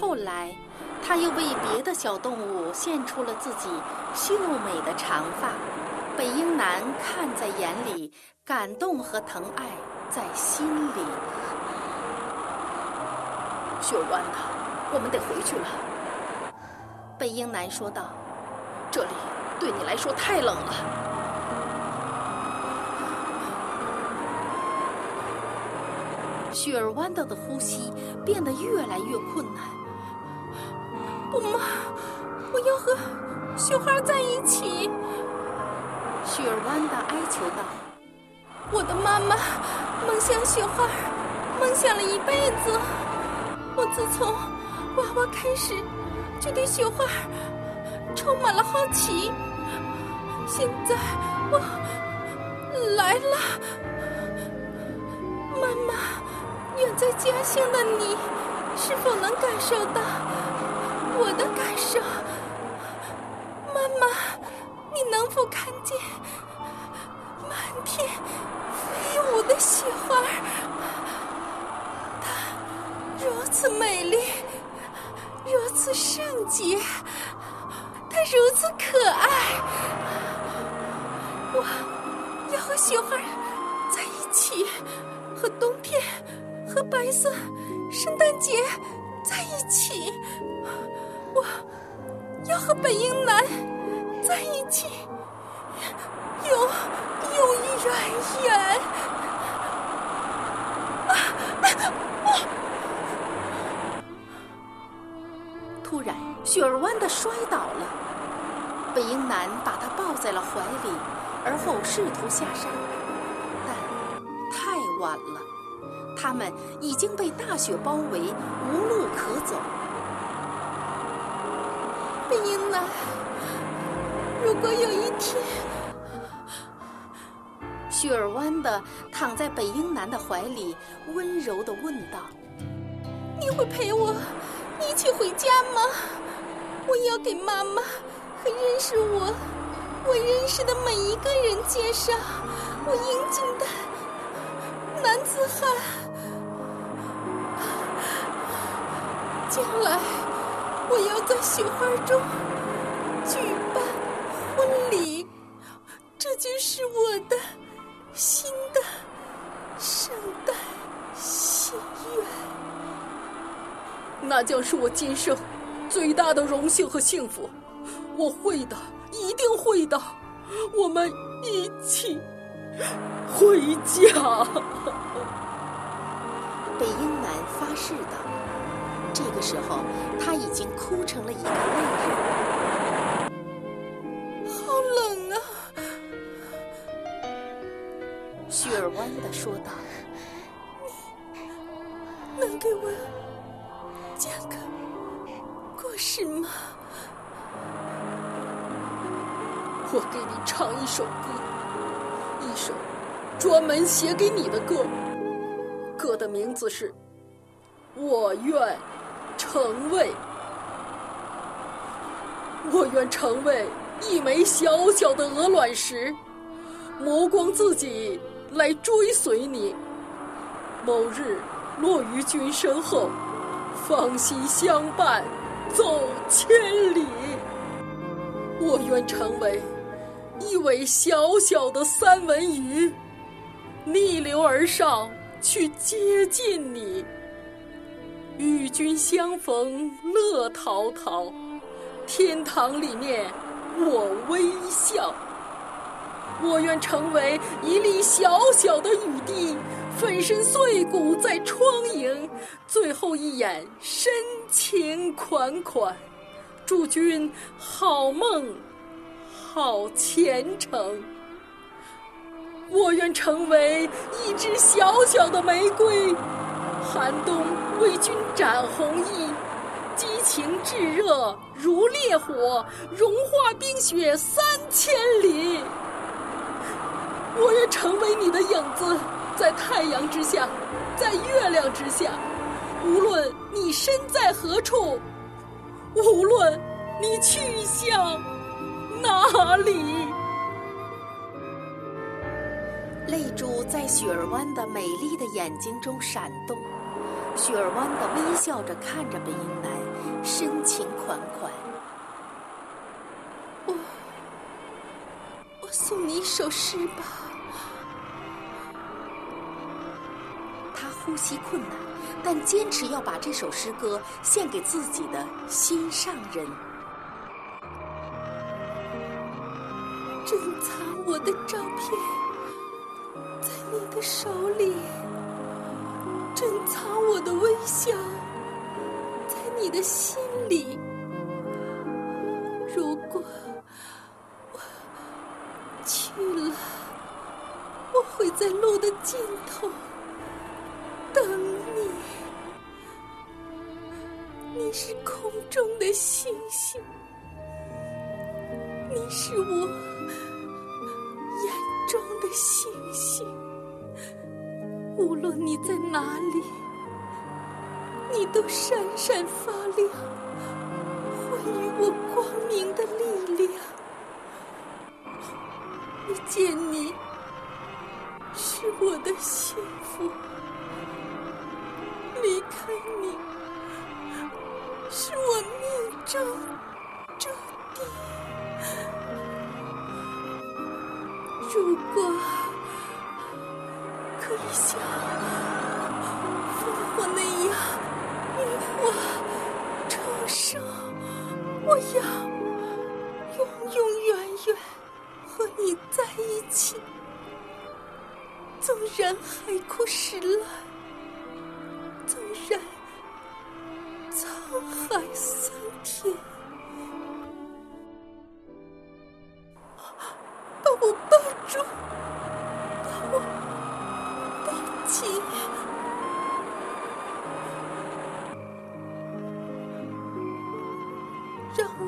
后来，他又为别的小动物献出了自己秀美的长发。北英男看在眼里，感动和疼爱在心里。雪儿湾呐，我们得回去了。北英男说道：“这里对你来说太冷了。”雪儿豌豆的呼吸变得越来越困难。不嘛，我要和雪花在一起。雪儿弯的哀求道：“我的妈妈梦想雪花，梦想了一辈子。我自从娃娃开始，就对雪花充满了好奇。现在我来了，妈妈，远在家乡的你，是否能感受到的感受？妈妈。”你能否看见满天飞舞的雪花？它如此美丽，如此圣洁，它如此可爱。我要和雪花在一起，和冬天、和白色圣诞节在一起。我要和北英男。在一起，永永远远。突然，雪儿弯的摔倒了，北英男把她抱在了怀里，而后试图下山，但太晚了，他们已经被大雪包围，无路可走。英男。如果有一天，雪儿弯的躺在北英男的怀里，温柔的问道：“你会陪我一起回家吗？我要给妈妈和认识我、我认识的每一个人介绍我英俊的男子汉。将来，我要在雪花中举办。”婚礼，这就是我的新的圣诞心愿。那将是我今生最大的荣幸和幸福。我会的，一定会的。我们一起回家。北英男发誓道。这个时候，他已经哭成了一个泪人。好冷啊雪儿弯的说道：“你能给我讲个故事吗？我给你唱一首歌，一首专门写给你的歌。歌的名字是《我愿成为》，我愿成为一枚小小的鹅卵石，磨光自己。”来追随你，某日落于君身后，芳心相伴走千里。我愿成为一尾小小的三文鱼，逆流而上去接近你，与君相逢乐陶陶，天堂里面我微笑。我愿成为一粒小小的雨滴，粉身碎骨在窗影，最后一眼深情款款，祝君好梦，好前程。我愿成为一只小小的玫瑰，寒冬为君斩红衣，激情炙热如烈火，融化冰雪三千里。我愿成为你的影子，在太阳之下，在月亮之下，无论你身在何处，无论你去向哪里。泪珠在雪儿湾的美丽的眼睛中闪动，雪儿弯的微笑着看着北英南，深情款款。我，我送你一首诗吧。他呼吸困难，但坚持要把这首诗歌献给自己的心上人。珍藏我的照片，在你的手里；珍藏我的微笑，在你的心里。如果我去了，我会在路的尽头等你。你是空中的星星，你是我眼。中的星星，无论你在哪里，你都闪闪发亮，会予我光明的力量。遇见你是我的幸福，离开你是一起。纵然海枯石烂，纵然沧海桑田。都抱住，都抱紧让我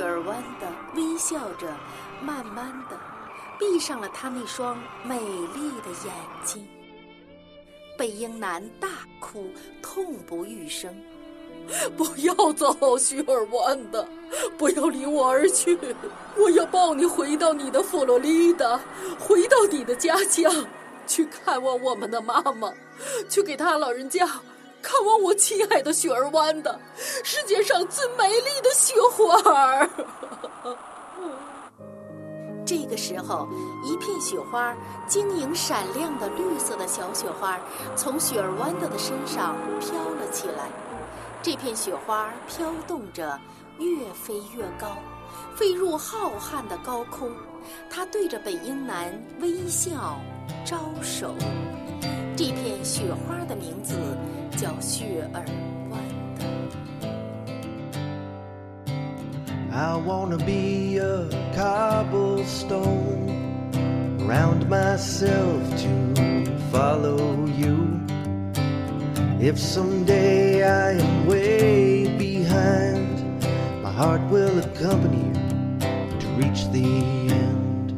雪儿弯的微笑着，慢慢的闭上了他那双美丽的眼睛。贝英男大哭，痛不欲生。不要走，雪尔湾的，不要离我而去。我要抱你回到你的佛罗里达，回到你的家乡，去看望我们的妈妈，去给她老人家看望我亲爱的雪儿湾的，世界上最美丽的雪花儿。这个时候，一片雪花晶莹闪亮的绿色的小雪花从雪儿豌豆的身上飘了起来。这片雪花飘动着，越飞越高，飞入浩瀚的高空。它对着北英南微笑，招手。这片雪花的名字叫雪儿豌。I wanna be a cobblestone around myself to follow you. If someday I am way behind, my heart will accompany you to reach the end.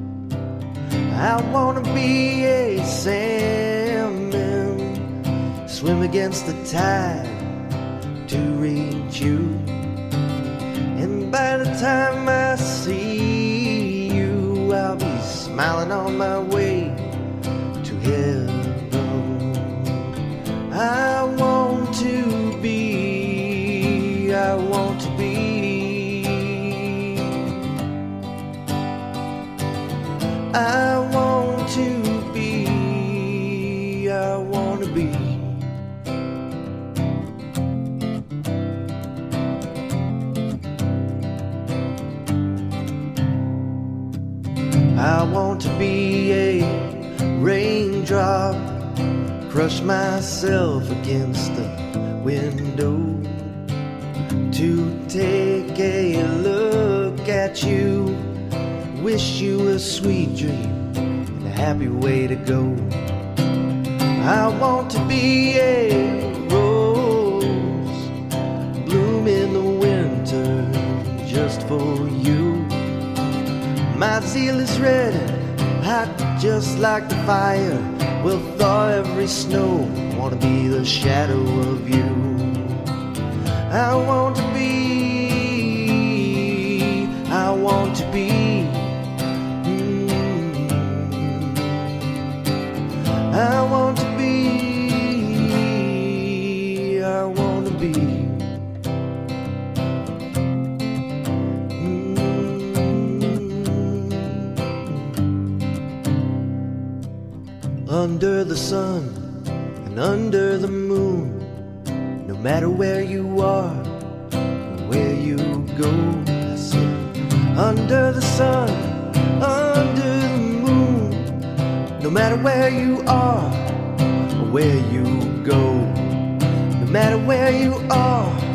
I wanna be a salmon, swim against the tide to reach you And by the time I see you, I'll be smiling on my way to heaven. I want to be a raindrop, crush myself against the window to take a look at you. Wish you a sweet dream and a happy way to go. I want to be a rose, bloom in the winter just for you. My zeal is red, hot just like the fire will thaw every snow. Wanna be the shadow of you. I want Under the sun and under the moon, no matter where you are, where you go, I said, under the sun, under the moon, no matter where you are, where you go, no matter where you are,